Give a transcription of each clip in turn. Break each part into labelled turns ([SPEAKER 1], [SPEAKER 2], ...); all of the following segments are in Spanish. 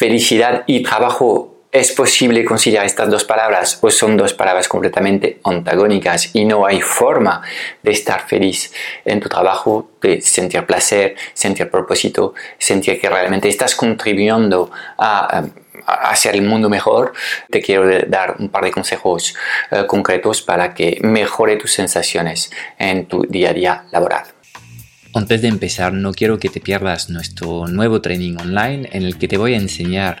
[SPEAKER 1] felicidad y trabajo ¿Es posible conciliar estas dos palabras o son dos palabras completamente antagónicas y no hay forma de estar feliz en tu trabajo, de sentir placer, sentir propósito, sentir que realmente estás contribuyendo a, hacer el mundo mejor? Te quiero dar un par de consejos eh, concretos para que mejore tus sensaciones en tu día a día laboral.
[SPEAKER 2] Antes de empezar, no quiero que te pierdas nuestro nuevo training online en el que te voy a enseñar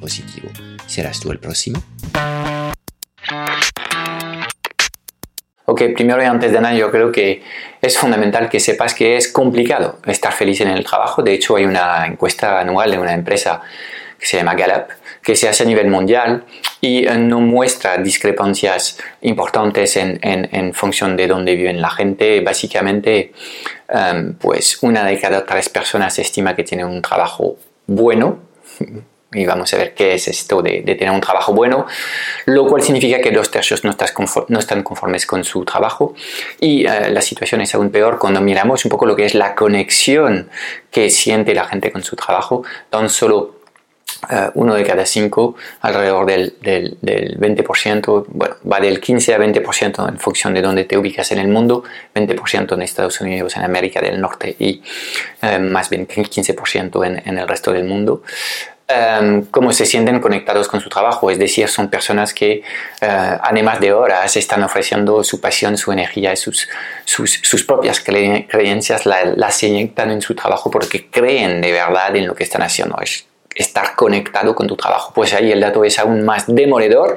[SPEAKER 2] positivo. ¿Serás tú el próximo?
[SPEAKER 1] Ok, primero y antes de nada yo creo que es fundamental que sepas que es complicado estar feliz en el trabajo. De hecho hay una encuesta anual de una empresa que se llama Gallup que se hace a nivel mundial y eh, no muestra discrepancias importantes en, en, función de dónde viven la gente. Básicamente, em, pues una de cada tres personas estima que tiene un trabajo bueno y vamos a ver qué es esto de, tener un trabajo bueno, lo cual significa que dos tercios no, no están conformes con su trabajo y eh, la situación es aún peor cuando miramos un poco lo que es la conexión que siente la gente con su trabajo, tan solo eh, uno de cada cinco, alrededor del, del, 20%, bueno, va del 15 a 20% en función de dónde te ubicas en el mundo, 20% en Estados Unidos, en América del Norte y eh, más bien 15% en, en el resto del mundo. Em, cómo se sienten conectados con su trabajo, es decir, son personas que uh, además de horas están ofreciendo su pasión, su energía y sus, sus, sus propias creencias, las inyectan en su trabajo porque creen de verdad en lo que están haciendo. Es estar conectado con tu trabajo. Pues ahí el dato es aún más demoledor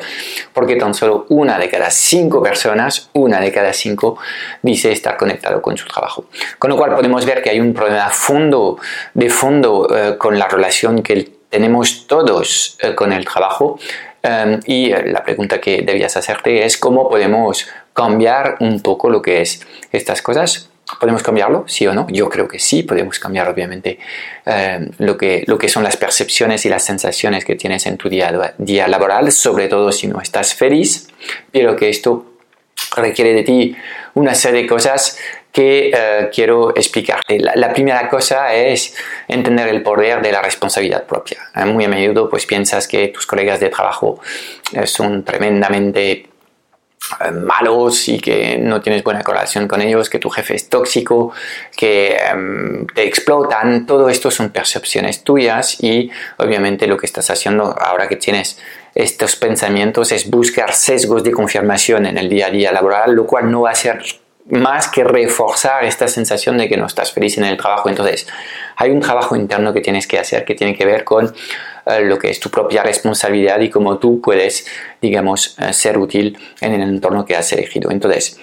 [SPEAKER 1] porque tan solo una de cada cinco personas, una de cada cinco dice estar conectado con su trabajo. Con lo cual podemos ver que hay un problema fondo, de fondo uh, con la relación que el tenemos todos eh, con el trabajo em, y eh, la pregunta que debías hacerte es cómo podemos cambiar un poco lo que es estas cosas. ¿Podemos cambiarlo? ¿Sí o no? Yo creo que sí, podemos cambiar obviamente em, lo, que, lo que son las percepciones y las sensaciones que tienes en tu día, día laboral, sobre todo si no estás feliz, pero que esto requiere de ti una serie de cosas que eh, quiero explicarte. La, primera cosa es entender el poder de la responsabilidad propia. Eh, muy a menudo pues piensas que tus colegas de trabajo eh, son tremendamente malos y que no tienes buena correlación con ellos, que tu jefe es tóxico, que em, te explotan, todo esto son percepciones tuyas y obviamente lo que estás haciendo ahora que tienes estos pensamientos es buscar sesgos de confirmación en el día a día laboral, lo cual no va a ser más que reforzar esta sensación de que no estás feliz en el trabajo. Entonces, hay un trabajo interno que tienes que hacer que tiene que ver con eh, lo que es tu propia responsabilidad y cómo tú puedes, digamos, eh, ser útil en el entorno que has elegido. Entonces,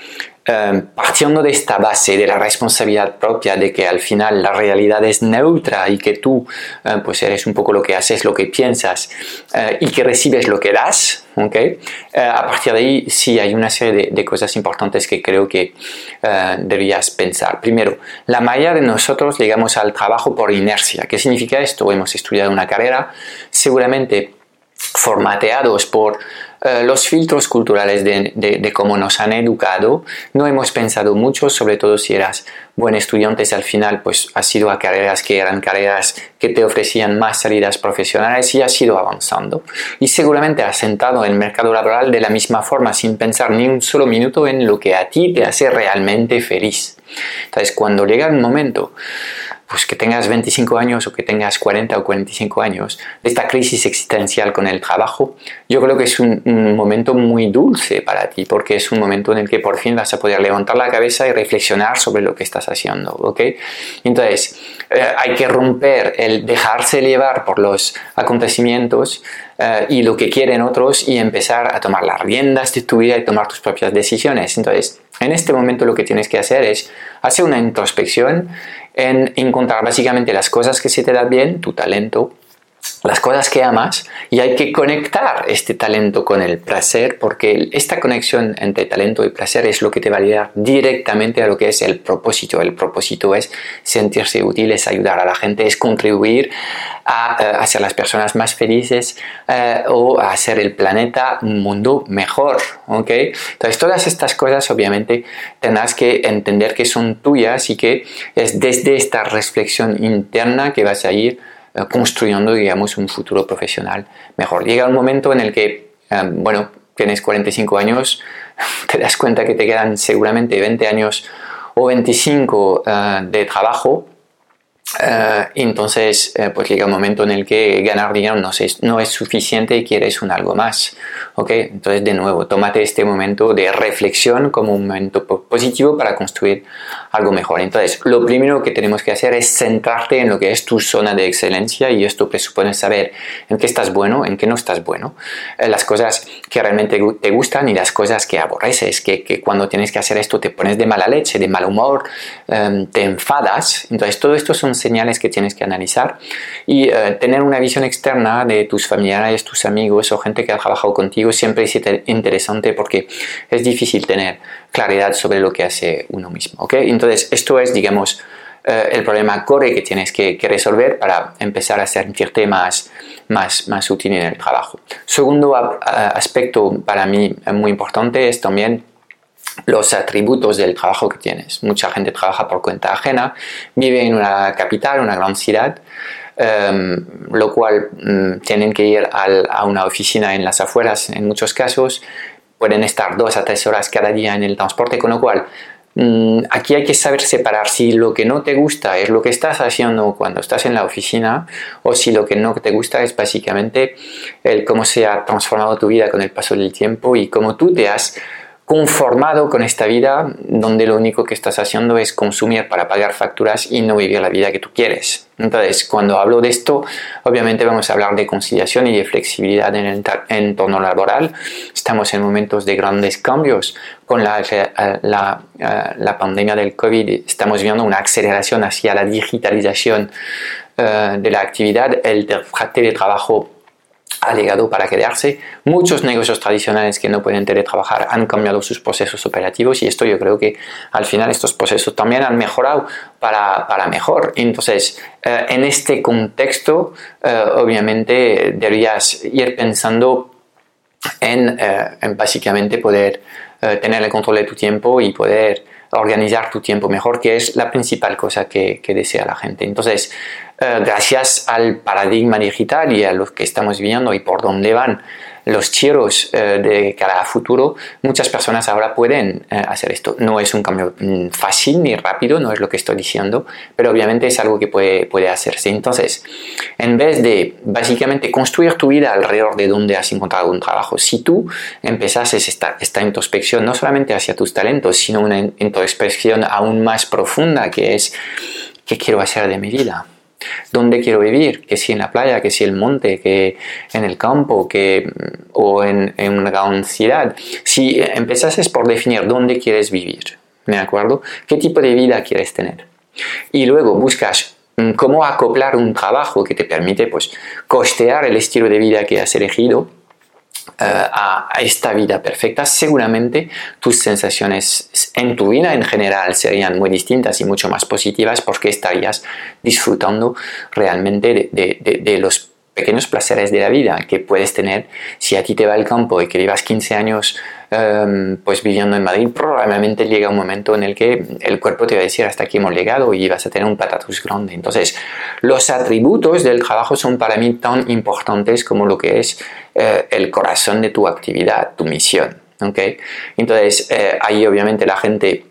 [SPEAKER 1] eh, partiendo de esta base de la responsabilidad propia, de que al final la realidad es neutra y que tú pues eres un poco lo que haces, lo que piensas y que recibes lo que das, ¿okay? a partir de ahí sí hay una serie de, cosas importantes que creo que deberías pensar. Primero, la mayoría de nosotros llegamos al trabajo por inercia. ¿Qué significa esto? Hemos estudiado una carrera, seguramente formateados por eh, los filtros culturales de, cómo nos han educado, no hemos pensado mucho, sobre todo si eras buen estudiante, al final pues has ido a carreras que eran carreras que te ofrecían más salidas profesionales y has ido avanzando. Y seguramente has sentado en el mercado laboral de la misma forma, sin pensar ni un solo minuto en lo que a ti te hace realmente feliz. Entonces, cuando llega el momento pues que tengas 25 años o que tengas 40 o 45 años, esta crisis existencial con el trabajo, yo creo que es un, momento muy dulce para ti, porque es un momento en el que por fin vas a poder levantar la cabeza y reflexionar sobre lo que estás haciendo, ¿ok? Entonces, eh, hay que romper el dejarse llevar por los acontecimientos eh, y lo que quieren otros y empezar a tomar las riendas de tu vida y tomar tus propias decisiones. Entonces, en este momento lo que tienes que hacer es hacer una introspección en encontrar básicamente las cosas que se te dan bien, tu talento, las cosas que amas y hay que conectar este talento con el placer porque esta conexión entre talento y placer es lo que te va a llevar directamente a lo que es el propósito. El propósito es sentirse útil, es ayudar a la gente, es contribuir a, eh, hacer las personas más felices eh, o a hacer el planeta un mundo mejor. ¿okay? Entonces todas estas cosas obviamente tendrás que entender que son tuyas y que es desde esta reflexión interna que vas a ir eh, construyendo, digamos, un futuro profesional mejor. Llega un momento en el que, eh, bueno, tienes 45 años, te das cuenta que te quedan seguramente 20 años o 25 eh, de trabajo Uh, entonces, uh, pues llega un momento en el que ganar dinero no es, no es suficiente y quieres un algo más. ¿ok? Entonces, de nuevo, tómate este momento de reflexión como un momento positivo para construir algo mejor. Entonces, lo primero que tenemos que hacer es centrarte en lo que es tu zona de excelencia y esto presupone saber en qué estás bueno, en qué no estás bueno, uh, las cosas que realmente te gustan y las cosas que aborreces, que, que, cuando tienes que hacer esto te pones de mala leche, de mal humor, um, te enfadas. Entonces, todo esto son señales que tienes que analizar y eh, tener una visión externa de tus familiares, tus amigos o gente que ha trabajado contigo siempre es interesante porque es difícil tener claridad sobre lo que hace uno mismo. ¿okay? Entonces, esto es, digamos, eh, el problema core que tienes que, que, resolver para empezar a sentirte más, más, más útil en el trabajo. Segundo aspecto para mí muy importante es también los atributos del trabajo que tienes. Mucha gente trabaja por cuenta ajena, vive en una capital, una gran ciudad, em, lo cual mm, tienen que ir a una oficina en las afueras en muchos casos, pueden estar dos a tres horas cada día en el transporte, con lo cual mm, aquí hay que saber separar si lo que no te gusta es lo que estás haciendo cuando estás en la oficina o si lo que no te gusta es básicamente el cómo se ha transformado tu vida con el paso del tiempo y cómo tú te has conformado con esta vida donde lo único que estás haciendo es consumir para pagar facturas y no vivir la vida que tú quieres. Entonces, cuando hablo de esto, obviamente vamos a hablar de conciliación y de flexibilidad en el entorno laboral. Estamos en momentos de grandes cambios. Con la, la, la pandemia del COVID estamos viendo una aceleración hacia la digitalización uh, de la actividad. El teletrabajo ha llegado para quedarse. Muchos negocios tradicionales que no pueden teletrabajar han cambiado sus procesos operativos y esto yo creo que al final estos procesos también han mejorado para, para mejor. Entonces, eh, en este contexto, eh, obviamente deberías ir pensando en, eh, en básicamente poder tener el control de tu tiempo y poder organizar tu tiempo mejor, que es la principal cosa que, que desea la gente. Entonces, eh, gracias al paradigma digital y a lo que estamos viendo y por dónde van los tiros eh, de cara a futuro, muchas personas ahora pueden eh, hacer esto. No es un cambio mm, fácil ni rápido, no es lo que estoy diciendo, pero obviamente es algo que puede, puede hacerse. Entonces, en vez de básicamente construir tu vida alrededor de donde has encontrado un trabajo, si tú empezases esta, esta introspección no solamente hacia tus talentos, sino una introspección aún más profunda que es, ¿qué quiero hacer de mi vida? Dónde quiero vivir, que si en la playa, que si en el monte, que en el campo, que, o en, una gran ciudad. Si empezases por definir dónde quieres vivir, ¿me acuerdo? ¿Qué tipo de vida quieres tener? Y luego buscas mm, cómo acoplar un trabajo que te permite pues, costear el estilo de vida que has elegido eh, a, esta vida perfecta, seguramente tus sensaciones en tu vida en general serían muy distintas y mucho más positivas porque estarías disfrutando realmente de, los pequeños placeres de la vida que puedes tener si a ti te va el campo y que llevas 15 años em, pues viviendo en Madrid, probablemente llega un momento en el que el cuerpo te va a decir hasta aquí hemos llegado y vas a tener un patatus grande. Entonces, los atributos del trabajo son para mí tan importantes como lo que es eh, el corazón de tu actividad, tu misión. ¿okay? Entonces, eh, ahí obviamente la gente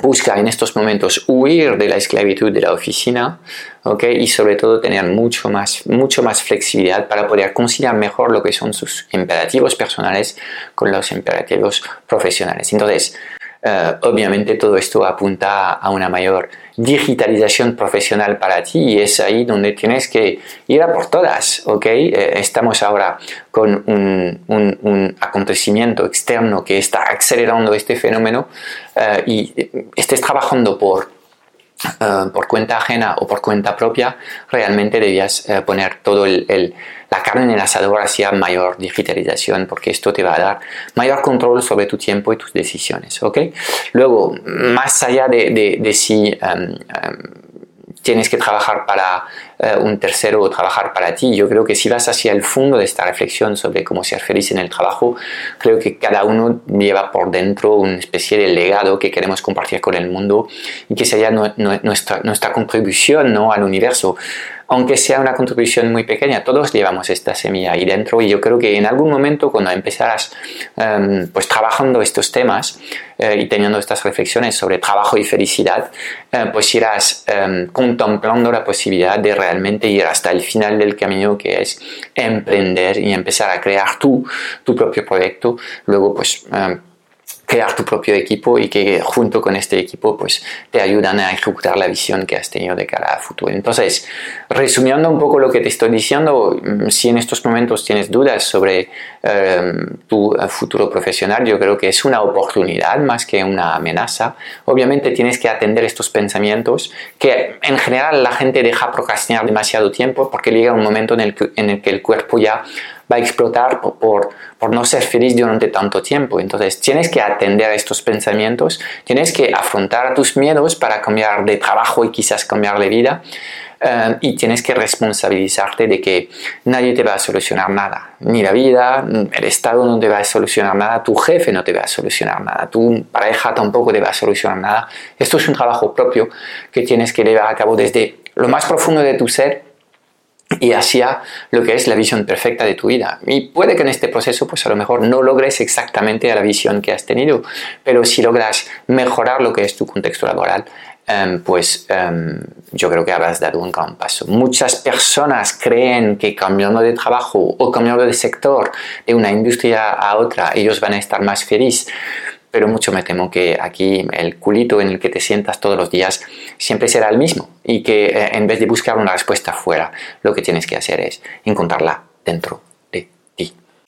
[SPEAKER 1] busca en estos momentos huir de la esclavitud de la oficina ¿okay? y sobre todo tener mucho más, mucho más flexibilidad para poder conciliar mejor lo que son sus imperativos personales con los imperativos profesionales. Entonces, eh, obviamente todo esto apunta a una mayor digitalización profesional para ti y es ahí donde tienes que ir a por todas, ¿ok? Eh, estamos ahora con un, acontecimiento externo que está acelerando este fenómeno eh, y estés trabajando por eh, por cuenta ajena o por cuenta propia, realmente debías eh, poner todo el, la carne en el asador hacia mayor digitalización, porque esto te va a dar mayor control sobre tu tiempo y tus decisiones. ¿ok? Luego, más allá de, de, si em, em, tienes que trabajar para eh, un tercero o trabajar para ti. Yo creo que si vas hacia el fondo de esta reflexión sobre cómo ser feliz en el trabajo, creo que cada uno lleva por dentro una especie de legado que queremos compartir con el mundo y que sería nuestra, nuestra contribución ¿no? al universo aunque sea una contribución muy pequeña, todos llevamos esta semilla ahí dentro y yo creo que en algún momento cuando empezarás em, pues trabajando estos temas eh, y teniendo estas reflexiones sobre trabajo y felicidad, eh, pues irás em, contemplando la posibilidad de realmente ir hasta el final del camino que es emprender y empezar a crear tú tu propio proyecto, luego pues em, crear tu propio equipo y que junto con este equipo pues te ayudan a ejecutar la visión que has tenido de cara a futuro. Entonces, resumiendo un poco lo que te estoy diciendo, mm, si en estos momentos tienes dudas sobre em, tu futuro profesional, yo creo que es una oportunidad más que una amenaza. Obviamente tienes que atender estos pensamientos que en general la gente deja procrastinar demasiado tiempo porque llega un momento en el en el, que el cuerpo ya va a explotar por, por, no ser feliz durante tanto tiempo. Entonces tienes que atender a estos pensamientos, tienes que afrontar tus miedos para cambiar de trabajo y quizás cambiar de vida. Eh, y tienes que responsabilizarte de que nadie te va a solucionar nada, ni la vida, el Estado no te va a solucionar nada, tu jefe no te va a solucionar nada, tu pareja tampoco te va a solucionar nada. Esto es un trabajo propio que tienes que llevar a cabo desde lo más profundo de tu ser y hacia lo que es la visión perfecta de tu vida. Y puede que en este proceso, pues a lo mejor no logres exactamente la visión que has tenido, pero si logras mejorar lo que es tu contexto laboral, em, pues em, yo creo que habrás dado un gran paso. Muchas personas creen que cambiando de trabajo o cambiando de sector de una industria a otra, ellos van a estar más felices pero mucho me temo que aquí el culito en el que te sientas todos los días siempre será el mismo y que eh, en vez de buscar una respuesta fuera, lo que tienes que hacer es encontrarla dentro